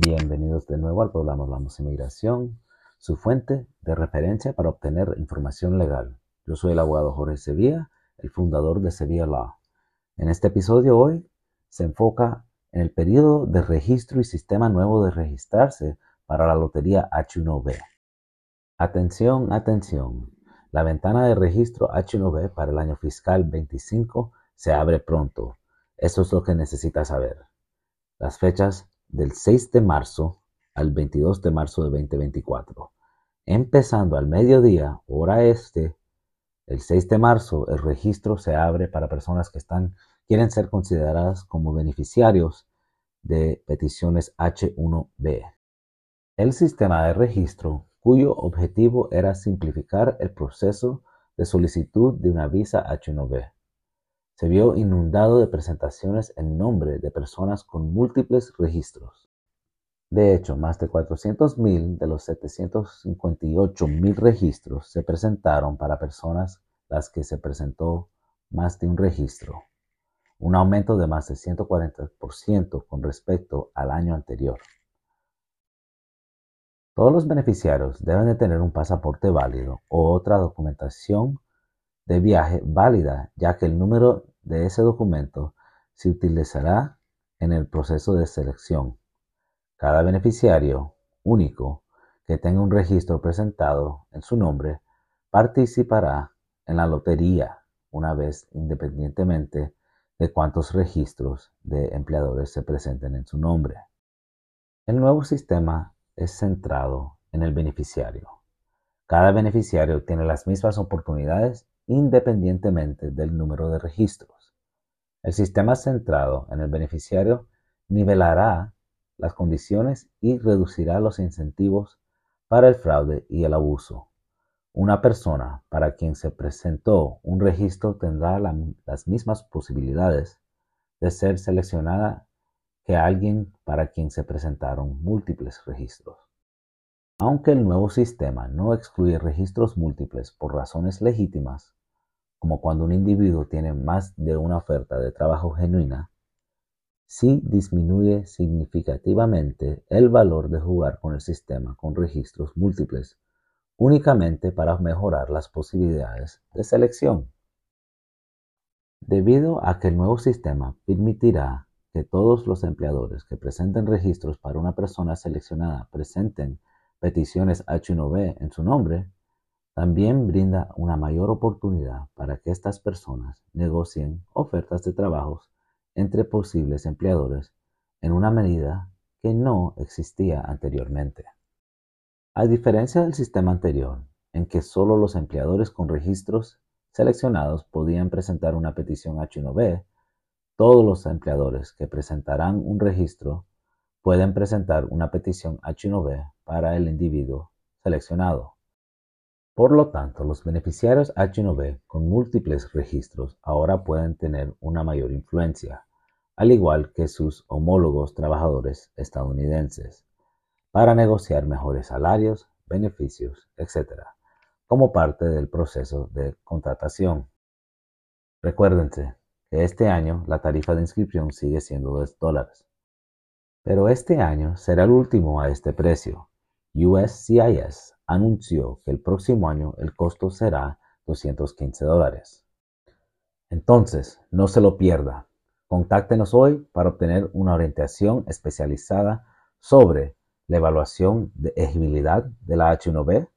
Bienvenidos de nuevo al programa Hablamos Inmigración, su fuente de referencia para obtener información legal. Yo soy el abogado Jorge Sevilla, el fundador de Sevilla Law. En este episodio hoy se enfoca en el periodo de registro y sistema nuevo de registrarse para la lotería H1B. Atención, atención. La ventana de registro H1B para el año fiscal 25 se abre pronto. Eso es lo que necesitas saber. Las fechas del 6 de marzo al 22 de marzo de 2024. Empezando al mediodía, hora este, el 6 de marzo, el registro se abre para personas que están, quieren ser consideradas como beneficiarios de peticiones H1B. El sistema de registro, cuyo objetivo era simplificar el proceso de solicitud de una visa H1B, se vio inundado de presentaciones en nombre de personas con múltiples registros. De hecho, más de 400.000 de los 758.000 registros se presentaron para personas las que se presentó más de un registro, un aumento de más de 140% con respecto al año anterior. Todos los beneficiarios deben de tener un pasaporte válido o otra documentación de viaje válida, ya que el número de ese documento se utilizará en el proceso de selección. Cada beneficiario único que tenga un registro presentado en su nombre participará en la lotería una vez independientemente de cuántos registros de empleadores se presenten en su nombre. El nuevo sistema es centrado en el beneficiario. Cada beneficiario tiene las mismas oportunidades independientemente del número de registros. El sistema centrado en el beneficiario nivelará las condiciones y reducirá los incentivos para el fraude y el abuso. Una persona para quien se presentó un registro tendrá las mismas posibilidades de ser seleccionada que alguien para quien se presentaron múltiples registros. Aunque el nuevo sistema no excluye registros múltiples por razones legítimas, como cuando un individuo tiene más de una oferta de trabajo genuina, sí disminuye significativamente el valor de jugar con el sistema con registros múltiples, únicamente para mejorar las posibilidades de selección. Debido a que el nuevo sistema permitirá que todos los empleadores que presenten registros para una persona seleccionada presenten peticiones H1B en su nombre, también brinda una mayor oportunidad para que estas personas negocien ofertas de trabajos entre posibles empleadores en una medida que no existía anteriormente. A diferencia del sistema anterior, en que solo los empleadores con registros seleccionados podían presentar una petición H1B, todos los empleadores que presentarán un registro pueden presentar una petición H1B para el individuo seleccionado. Por lo tanto, los beneficiarios H1B con múltiples registros ahora pueden tener una mayor influencia, al igual que sus homólogos trabajadores estadounidenses, para negociar mejores salarios, beneficios, etc., como parte del proceso de contratación. Recuérdense que este año la tarifa de inscripción sigue siendo 2 dólares, pero este año será el último a este precio. USCIS anunció que el próximo año el costo será 215 dólares. Entonces, no se lo pierda. Contáctenos hoy para obtener una orientación especializada sobre la evaluación de elegibilidad de la H1B,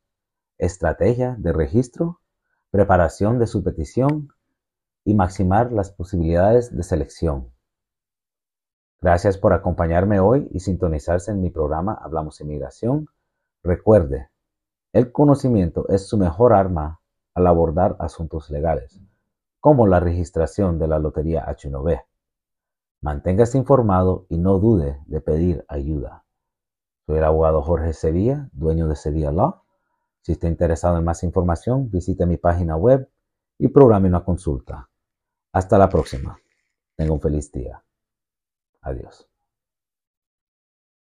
estrategia de registro, preparación de su petición y maximar las posibilidades de selección. Gracias por acompañarme hoy y sintonizarse en mi programa Hablamos Inmigración. Recuerde, el conocimiento es su mejor arma al abordar asuntos legales, como la registración de la Lotería H1B. Manténgase informado y no dude de pedir ayuda. Soy el abogado Jorge Sevilla, dueño de Sevilla Law. Si está interesado en más información, visite mi página web y programe una consulta. Hasta la próxima. Tenga un feliz día. Adiós.